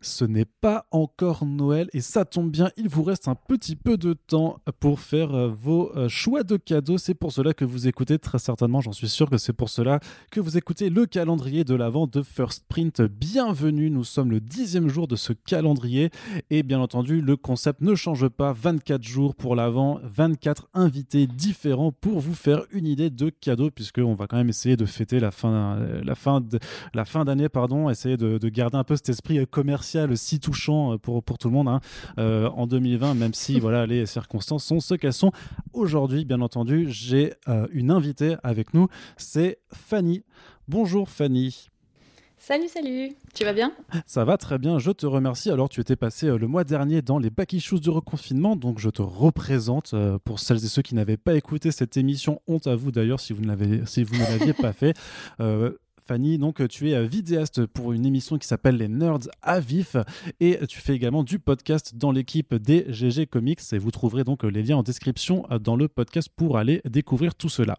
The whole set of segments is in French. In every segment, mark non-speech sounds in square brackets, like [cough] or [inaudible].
ce n'est pas encore Noël et ça tombe bien, il vous reste un petit peu de temps pour faire euh, vos euh, choix de cadeaux. C'est pour cela que vous écoutez très certainement, j'en suis sûr que c'est pour cela que vous écoutez le calendrier de l'avant de First Print. Bienvenue, nous sommes le dixième jour de ce calendrier et bien entendu le concept ne change pas. 24 jours pour l'avant, 24 invités différents pour vous faire une idée de cadeaux puisqu'on va quand même essayer de fêter la fin, euh, la fin, de, la fin d'année, pardon, essayer de garder un peu cet esprit commercial si touchant euh, pour, pour tout le monde hein, euh, en 2020, même si [laughs] voilà, les circonstances sont ce qu'elles sont. Aujourd'hui, bien entendu, j'ai euh, une invitée avec nous, c'est Fanny. Bonjour Fanny. Salut, salut, tu vas bien? Ça va très bien, je te remercie. Alors, tu étais passé le mois dernier dans les Back Issues du reconfinement, donc je te représente pour celles et ceux qui n'avaient pas écouté cette émission. Honte à vous d'ailleurs si vous ne l'aviez si vous ne l'aviez pas fait. [laughs] Fanny. Donc, tu es euh, vidéaste pour une émission qui s'appelle Les Nerds à vif et tu fais également du podcast dans l'équipe des GG Comics. Et vous trouverez donc euh, les liens en description euh, dans le podcast pour aller découvrir tout cela.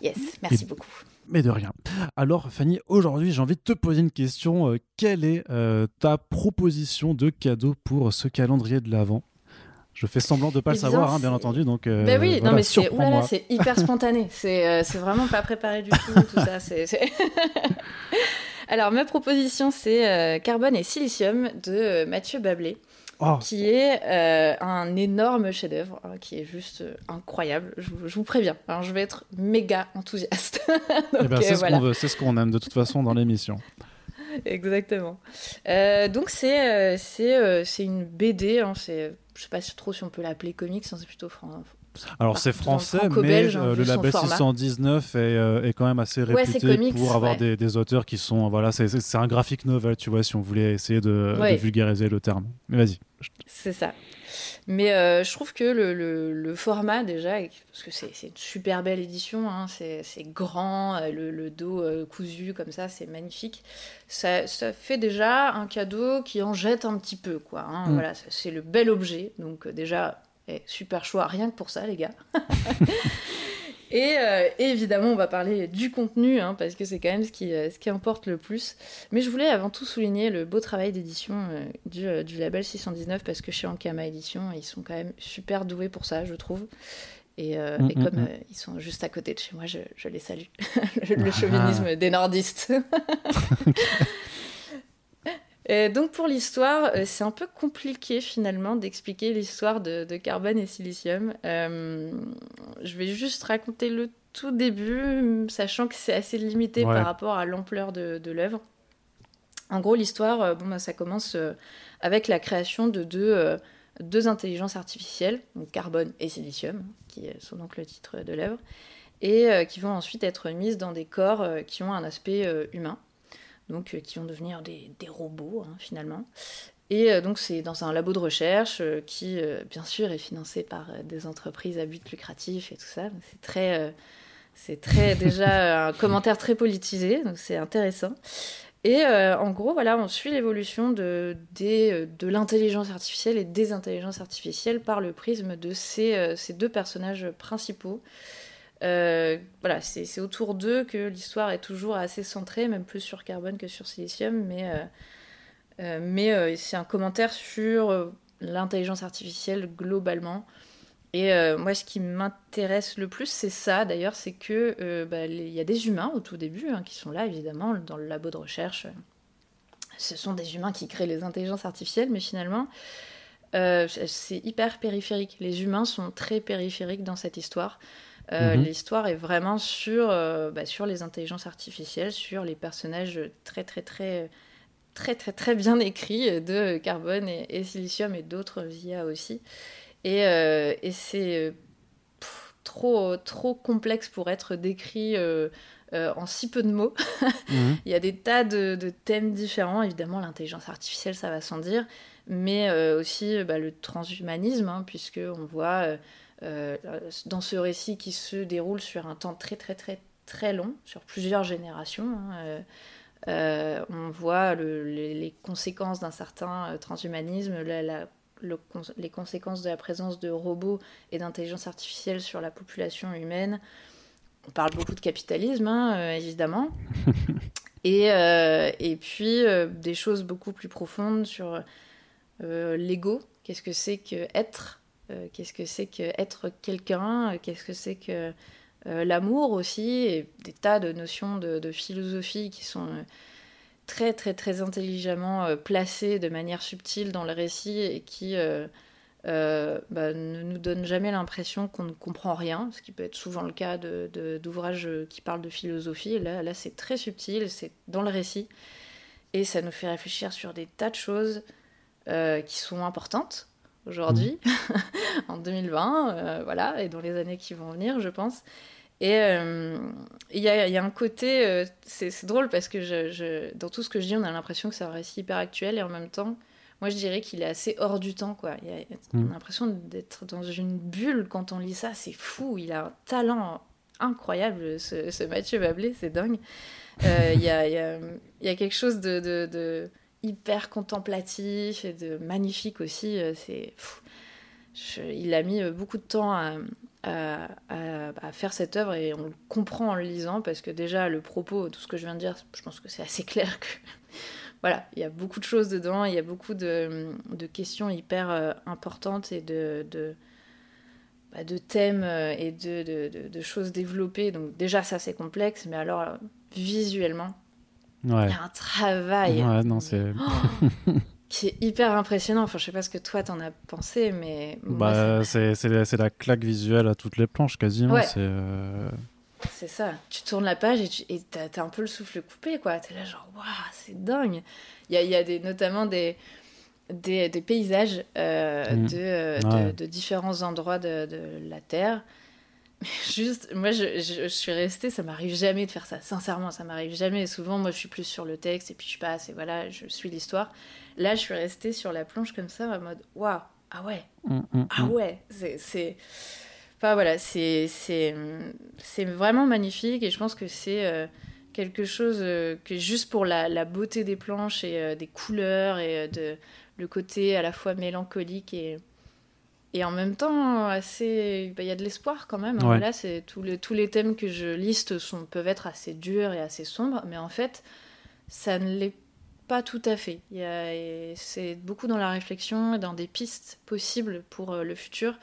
Yes, merci beaucoup. Mais de rien. Alors, Fanny, aujourd'hui, j'ai envie de te poser une question. quelle est ta proposition de cadeau pour ce calendrier de l'Avent? Je fais semblant de pas le savoir, hein, bien entendu. Donc, euh, ben oui, non, mais c'est hyper spontané. [laughs] Euh, c'est vraiment pas préparé du tout. tout ça, [laughs] Alors, ma proposition, c'est euh, Carbone et Silicium de Mathieu Bablé. Oh. qui est un énorme chef-d'œuvre, hein, qui est juste incroyable. Je, vous préviens, hein, je vais être méga enthousiaste. [laughs] Eh ben, c'est ce qu'on veut, c'est ce qu'on aime de toute façon dans l'émission. Exactement. donc c'est c'est c'est une BD, hein, c'est je sais pas trop si on peut l'appeler comics, hein, c'est plutôt alors c'est français, mais euh, le label 619 est, euh, est, quand même assez réputé pour avoir des, des, auteurs qui sont voilà, c'est un graphic novel, tu vois, si on voulait essayer de, vulgariser le terme. Mais vas-y. C'est ça. Mais euh, je trouve que le, le, format déjà, parce que c'est une super belle édition, hein, c'est grand, le, le dos cousu comme ça, c'est magnifique. Ça, ça, fait déjà un cadeau qui en jette un petit peu, quoi. Hein, mm. Voilà, c'est le bel objet. Donc déjà, et super choix, rien que pour ça, les gars. [laughs] Euh, et, évidemment, on va parler du contenu, hein, parce que c'est quand même ce qui, euh, ce qui importe le plus. Mais je voulais avant tout souligner le beau travail d'édition euh, du, du, label 619, parce que chez Ankama Édition, ils sont quand même super doués pour ça, je trouve. Et, mm, et mm, comme mm. ils sont juste à côté de chez moi, je, je les salue. [laughs] le, ah. chauvinisme des nordistes. [laughs] [laughs] Euh, donc pour l'histoire, euh, c'est un peu compliqué finalement d'expliquer l'histoire de, carbone et silicium. Euh, je vais juste raconter le tout début, sachant que c'est assez limité par rapport à l'ampleur de, l'œuvre. En gros, l'histoire, bon, bah, ça commence avec la création de deux, deux intelligences artificielles, donc carbone et silicium, qui sont donc le titre de l'œuvre, et qui vont ensuite être mises dans des corps qui ont un aspect humain donc euh, qui vont devenir des, robots hein, finalement. Et euh, donc c'est dans un labo de recherche euh, qui, bien sûr, est financé par des entreprises à but lucratif et tout ça. C'est très, c'est très [laughs] déjà un commentaire très politisé, donc c'est intéressant. Et en gros, voilà, on suit l'évolution de, de l'intelligence artificielle et des intelligences artificielles par le prisme de ces, ces deux personnages principaux euh, voilà, c'est autour d'eux que l'histoire est toujours assez centrée, même plus sur Carbone que sur Silicium, mais, euh, euh, c'est un commentaire sur l'intelligence artificielle globalement. Et moi, ce qui m'intéresse le plus, c'est ça d'ailleurs, c'est que bah, il y a des humains au tout début hein, qui sont là, évidemment, dans le labo de recherche. Ce sont des humains qui créent les intelligences artificielles, mais finalement, c'est hyper périphérique. Les humains sont très périphériques dans cette histoire. Euh, mhm. L'histoire est vraiment sur, euh, bah, sur les intelligences artificielles, sur les personnages très très très très très très bien écrits de Carbone et, Silicium et d'autres IA aussi. Et, euh, et c'est trop trop complexe pour être décrit en si peu de mots. [laughs] Mhm. Il y a des tas de, de thèmes différents. Évidemment, l'intelligence artificielle, ça va sans dire, mais aussi bah, le transhumanisme, hein, puisque on voit dans ce récit qui se déroule sur un temps très très très très long, sur plusieurs générations. Hein, euh, euh, on voit les, conséquences d'un certain transhumanisme, les conséquences de la présence de robots et d'intelligence artificielle sur la population humaine. On parle beaucoup de capitalisme, hein, évidemment. [laughs] Et, euh, et puis des choses beaucoup plus profondes sur l'ego. Qu'est-ce que c'est que être? Qu'est-ce que c'est que être quelqu'un? Qu'est-ce que c'est que l'amour aussi? Et des tas de notions de, philosophie qui sont très très très intelligemment placées de manière subtile dans le récit et qui euh, bah, ne nous donne jamais l'impression qu'on ne comprend rien, ce qui peut être souvent le cas d'ouvrages qui parlent de philosophie. Là, là c'est très subtil, c'est dans le récit, et ça nous fait réfléchir sur des tas de choses euh, qui sont importantes aujourd'hui, mmh. [laughs] en 2020, euh, voilà, et dans les années qui vont venir, je pense. Et il y, a un côté, c'est drôle parce que je, dans tout ce que je dis, on a l'impression que c'est un récit hyper actuel, et en même temps, moi je dirais qu'il est assez hors du temps quoi. Il on a mm. l'impression d'être dans une bulle quand on lit ça, c'est fou. Il a un talent incroyable ce, Mathieu Bablé, c'est dingue. Euh, il y, a, y, a, y, a, quelque chose de, de, hyper contemplatif et de magnifique aussi. Euh, c'est il a mis beaucoup de temps à, faire cette œuvre et on le comprend en le lisant parce que déjà le propos, tout ce que je viens de dire, je pense que c'est assez clair que [laughs] voilà, il y a beaucoup de choses dedans, il y a beaucoup de, questions hyper euh, importantes et de, de, bah, thèmes euh, et de, choses développées. Donc déjà, ça, c'est complexe, mais alors, visuellement, il y a un travail non, c'est... [gasps] qui est hyper impressionnant. Enfin, je sais pas ce que toi, t'en as pensé, mais... Bah, c'est la, claque visuelle à toutes les planches, quasiment. C'est... Euh, ça. Tu tournes la page et, t'as, un peu le souffle coupé, quoi. T'es là, genre, waouh, c'est dingue. Il y a, y a des, notamment des, des, des paysages euh, mm. de, euh, de, différents endroits de, de la Terre. [laughs] Juste, moi, je, je, suis restée, ça m'arrive jamais de faire ça. Sincèrement, ça m'arrive jamais. Souvent, moi, je suis plus sur le texte et puis je passe et voilà, je suis l'histoire. Là, je suis restée sur la planche comme ça, en mode, waouh, ah ouais, mm, mm, ah ouais, c'est Enfin voilà, c'est vraiment magnifique et je pense que c'est euh, quelque chose euh, que juste pour la, la, beauté des planches et euh, des couleurs et de, le côté à la fois mélancolique et, et en même temps assez. Bah, il y a de l'espoir quand même. Hein. Là, tous les, tous les thèmes que je liste sont, peuvent être assez durs et assez sombres, mais en fait, ça ne l'est pas tout à fait. C'est beaucoup dans la réflexion et dans des pistes possibles pour le futur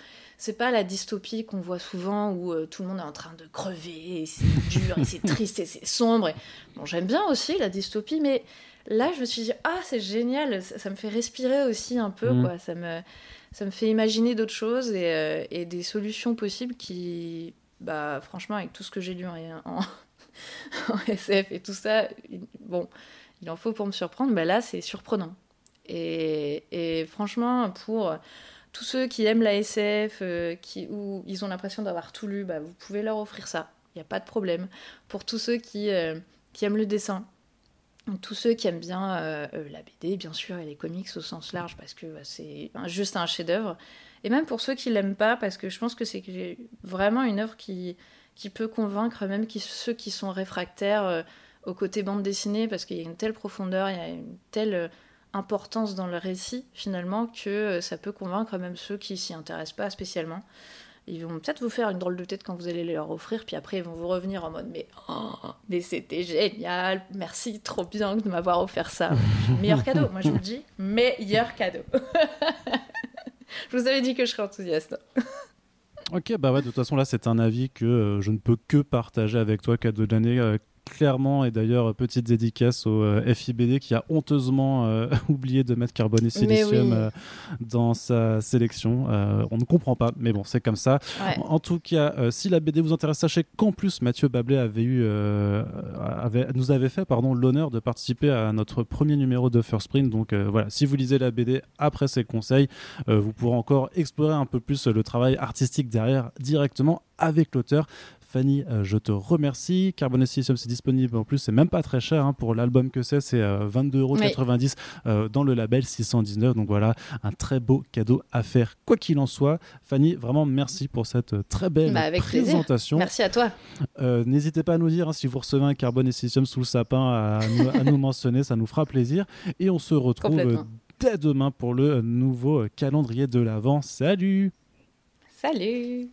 c'est pas la dystopie qu'on voit souvent où euh, tout le monde est en train de crever, et c'est dur, et c'est triste, et c'est sombre. Bon, j'aime bien aussi la dystopie, mais là, je me suis dit, ah, c'est génial, ça, me fait respirer aussi un peu, mhm. quoi. Ça me, ça me fait imaginer d'autres choses et, euh, et, des solutions possibles qui, bah, franchement, avec tout ce que j'ai lu en, SF [laughs] et tout ça, bon, il en faut pour me surprendre, mais là, c'est surprenant. Et, franchement, pour tous ceux qui aiment la SF, euh, qui, ou ils ont l'impression d'avoir tout lu, bah, vous pouvez leur offrir ça. Il n'y a pas de problème. Pour tous ceux qui, euh, qui aiment le dessin, tous ceux qui aiment bien euh, la BD, bien sûr, et les comics au sens large, parce que bah, c'est juste un chef-d'œuvre. Et même pour ceux qui l'aiment pas, parce que je pense que c'est vraiment une œuvre qui, qui peut convaincre même ceux qui sont réfractaires au côté bande dessinée, parce qu'il y a une telle profondeur, il y a une telle importance dans le récit finalement que euh, ça peut convaincre même ceux qui s'y intéressent pas spécialement. Ils vont peut-être vous faire une drôle de tête quand vous allez les leur offrir, puis après ils vont vous revenir en mode mais oh, mais c'était génial, merci trop bien de m'avoir offert ça. [laughs] meilleur cadeau, moi je vous le dis, meilleur cadeau. [laughs] je vous avais dit que je serais enthousiaste. Ok, bah ouais, de toute façon là c'est un avis que euh, je ne peux que partager avec toi, cadeau de l'année. Euh, clairement, et d'ailleurs, petite dédicace au euh, FIBD qui a honteusement euh, [laughs] oublié de mettre carbone et silicium euh, dans sa sélection. on ne comprend pas, mais bon, c'est comme ça. En, tout cas, si la BD vous intéresse, sachez qu'en plus, Mathieu Bablé avait eu, avait, nous avait fait pardon, l'honneur de participer à notre premier numéro de First Print. Donc voilà, si vous lisez la BD après ses conseils, vous pourrez encore explorer un peu plus le travail artistique derrière directement avec l'auteur. Fanny, euh, je te remercie. Carbon Silicium, c'est disponible en plus, c'est même pas très cher hein, pour l'album que c'est, c'est 22,90€ euh, dans le label 619. Donc voilà, un très beau cadeau à faire, quoi qu'il en soit. Fanny, vraiment merci pour cette euh, très belle bah, présentation. Merci à toi. N'hésitez pas à nous dire hein, si vous recevez un Carbon Silicium sous le sapin, à nous, [laughs] mentionner, ça nous fera plaisir. Et on se retrouve dès demain pour le nouveau calendrier de l'Avent. Salut Salut